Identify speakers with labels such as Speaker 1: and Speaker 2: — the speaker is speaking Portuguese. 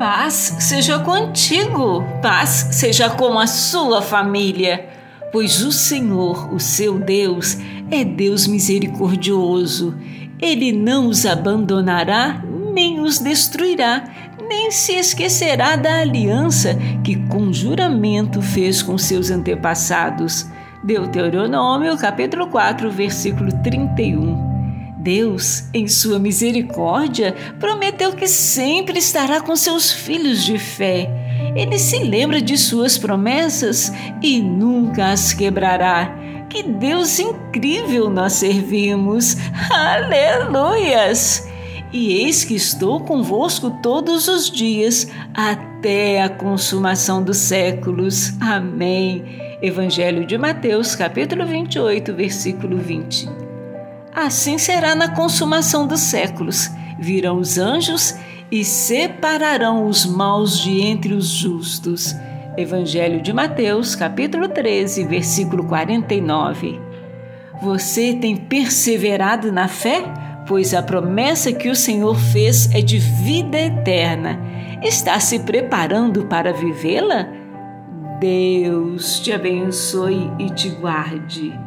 Speaker 1: Paz seja contigo, paz seja com a sua família, pois o Senhor, o seu Deus, é Deus misericordioso. Ele não os abandonará nem os destruirá, nem se esquecerá da aliança que com juramento fez com seus antepassados. Deuteronômio capítulo 4, versículo 31. Deus, em sua misericórdia, prometeu que sempre estará com seus filhos de fé. Ele se lembra de suas promessas e nunca as quebrará. Que Deus incrível nós servimos! Aleluias! E eis que estou convosco todos os dias, até a consumação dos séculos. Amém. Evangelho de Mateus, capítulo 28, versículo 20. Assim será na consumação dos séculos. Virão os anjos e separarão os maus de entre os justos. Evangelho de Mateus, capítulo 13, versículo 49. Você tem perseverado na fé? Pois a promessa que o Senhor fez é de vida eterna. Está se preparando para vivê-la? Deus te abençoe e te guarde.